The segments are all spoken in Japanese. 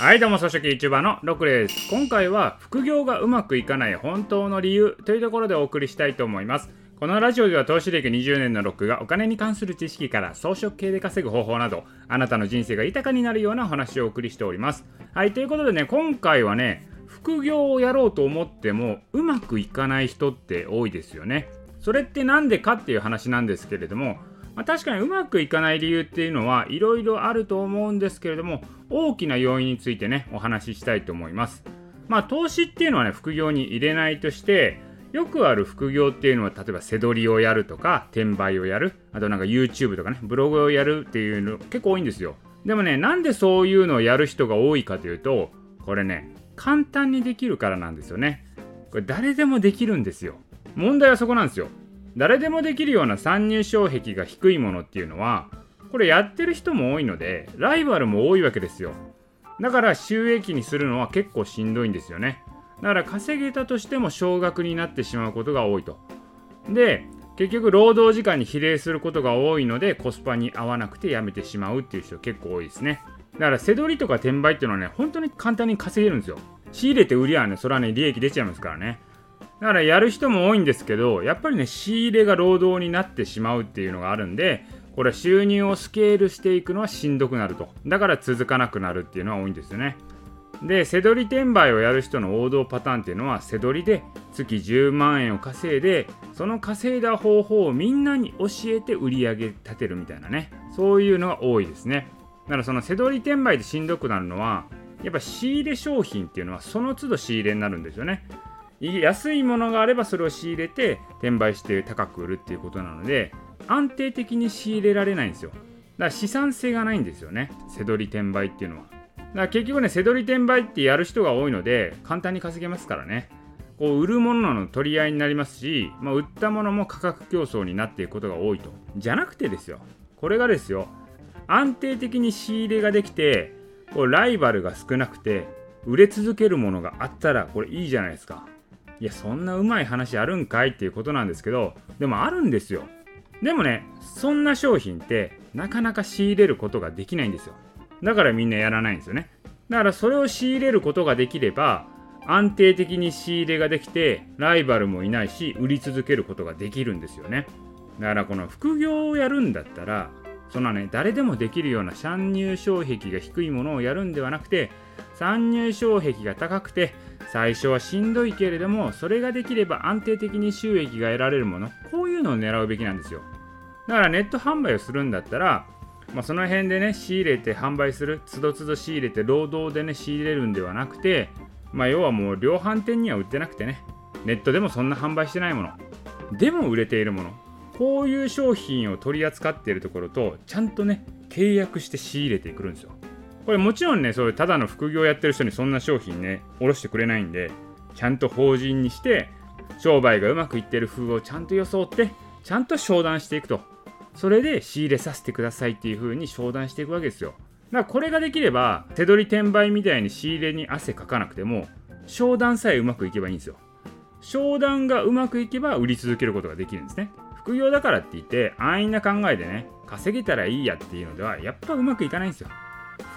はいどうも、草食 YouTuber のロクです。今回は副業がうまくいかない本当の理由というところでお送りしたいと思います。このラジオでは投資歴20年のロックがお金に関する知識から装飾系で稼ぐ方法など、あなたの人生が豊かになるようなお話をお送りしております。はい、ということでね、今回はね、副業をやろうと思ってもうまくいかない人って多いですよね。それって何でかっていう話なんですけれども、まあ、確かにうまくいかない理由っていうのはいろいろあると思うんですけれども大きな要因についてねお話ししたいと思います。まあ投資っていうのはね副業に入れないとしてよくある副業っていうのは例えば背取りをやるとか転売をやるあとなんか YouTube とかねブログをやるっていうの結構多いんですよ。でもねなんでそういうのをやる人が多いかというとこれね簡単にできるからなんですよね。これ誰でもできるんですよ。問題はそこなんですよ。誰でもできるような参入障壁が低いものっていうのはこれやってる人も多いのでライバルも多いわけですよ。だから収益にするのは結構しんどいんですよね。だから稼げたとしても少額になってしまうことが多いと。で結局労働時間に比例することが多いのでコスパに合わなくてやめてしまうっていう人結構多いですね。だから背取りとか転売っていうのはね本当に簡単に稼げるんですよ。仕入れて売りはねそれはね利益出ちゃいますからね。だからやる人も多いんですけど、やっぱりね、仕入れが労働になってしまうっていうのがあるんで、これ収入をスケールしていくのはしんどくなると。だから続かなくなるっていうのは多いんですよね。で、せどり転売をやる人の王道パターンっていうのは、せどりで月10万円を稼いで、その稼いだ方法をみんなに教えて売り上げ立てるみたいなね。そういうのが多いですね。だからそのせどり転売でしんどくなるのは、やっぱ仕入れ商品っていうのはその都度仕入れになるんですよね。安いものがあればそれを仕入れて転売して高く売るっていうことなので安定的に仕入れられないんですよ。だから資産性がないんですよね。せどり転売っていうのは。だから結局ねせどり転売ってやる人が多いので簡単に稼げますからね。こう売るものの取り合いになりますし、まあ、売ったものも価格競争になっていくことが多いと。じゃなくてですよ。これがですよ。安定的に仕入れができてこうライバルが少なくて売れ続けるものがあったらこれいいじゃないですか。いやそんなうまい話あるんかいっていうことなんですけどでもあるんですよ。でもねそんな商品ってなかなか仕入れることができないんですよ。だからみんなやらないんですよね。だからそれを仕入れることができれば安定的に仕入れができてライバルもいないし売り続けることができるんですよね。だからこの副業をやるんだったらそんなね誰でもできるような参入障壁が低いものをやるんではなくて参入障壁が高くて最初はしんどいけれどもそれができれば安定的に収益が得られるものこういうのを狙うべきなんですよ。だからネット販売をするんだったら、まあ、その辺でね仕入れて販売するつどつど仕入れて労働でね仕入れるんではなくてまあ要はもう量販店には売ってなくてねネットでもそんな販売してないものでも売れているものこういう商品を取り扱っているところとちゃんとね契約して仕入れてくるんですよ。これもちろんねそういうただの副業やってる人にそんな商品ねおろしてくれないんでちゃんと法人にして商売がうまくいってる風をちゃんと装ってちゃんと商談していくと。それで仕入れさせてくださいっていう風に商談していくわけですよ。だからこれができれば手取り転売みたいに仕入れに汗かかなくても商談さえうまくいけばいいんですよ。商談がうまくいけば売り続けることができるんですね。副業だからって言って安易な考えでね稼げたらいいやっていうのではやっぱうまくいかないんですよ。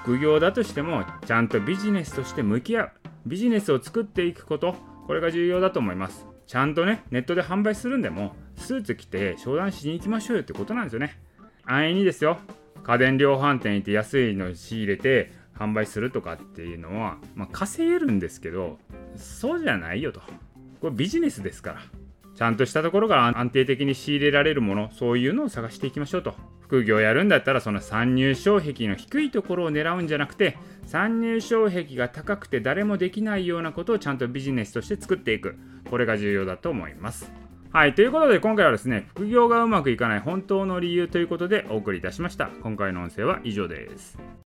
副業だとしてもちゃんとビジネスとして向き合う。ビジネスを作っていくことこれが重要だと思います。ちゃんとねネットで販売するんでもスーツ着て商談しに行きましょうよってことなんですよね。安易にですよ。家電量販店行って安いの仕入れて販売するとかっていうのは、まあ、稼げるんですけどそうじゃないよと。これビジネスですから。ちゃんとしたところから安定的に仕入れられるものそういうのを探していきましょうと。副業やるんだったらその参入障壁の低いところを狙うんじゃなくて参入障壁が高くて誰もできないようなことをちゃんとビジネスとして作っていくこれが重要だと思いますはい。ということで、今回はですね、副業がうまくいかない本当の理由ということでお送りいたしました。今回の音声は以上です。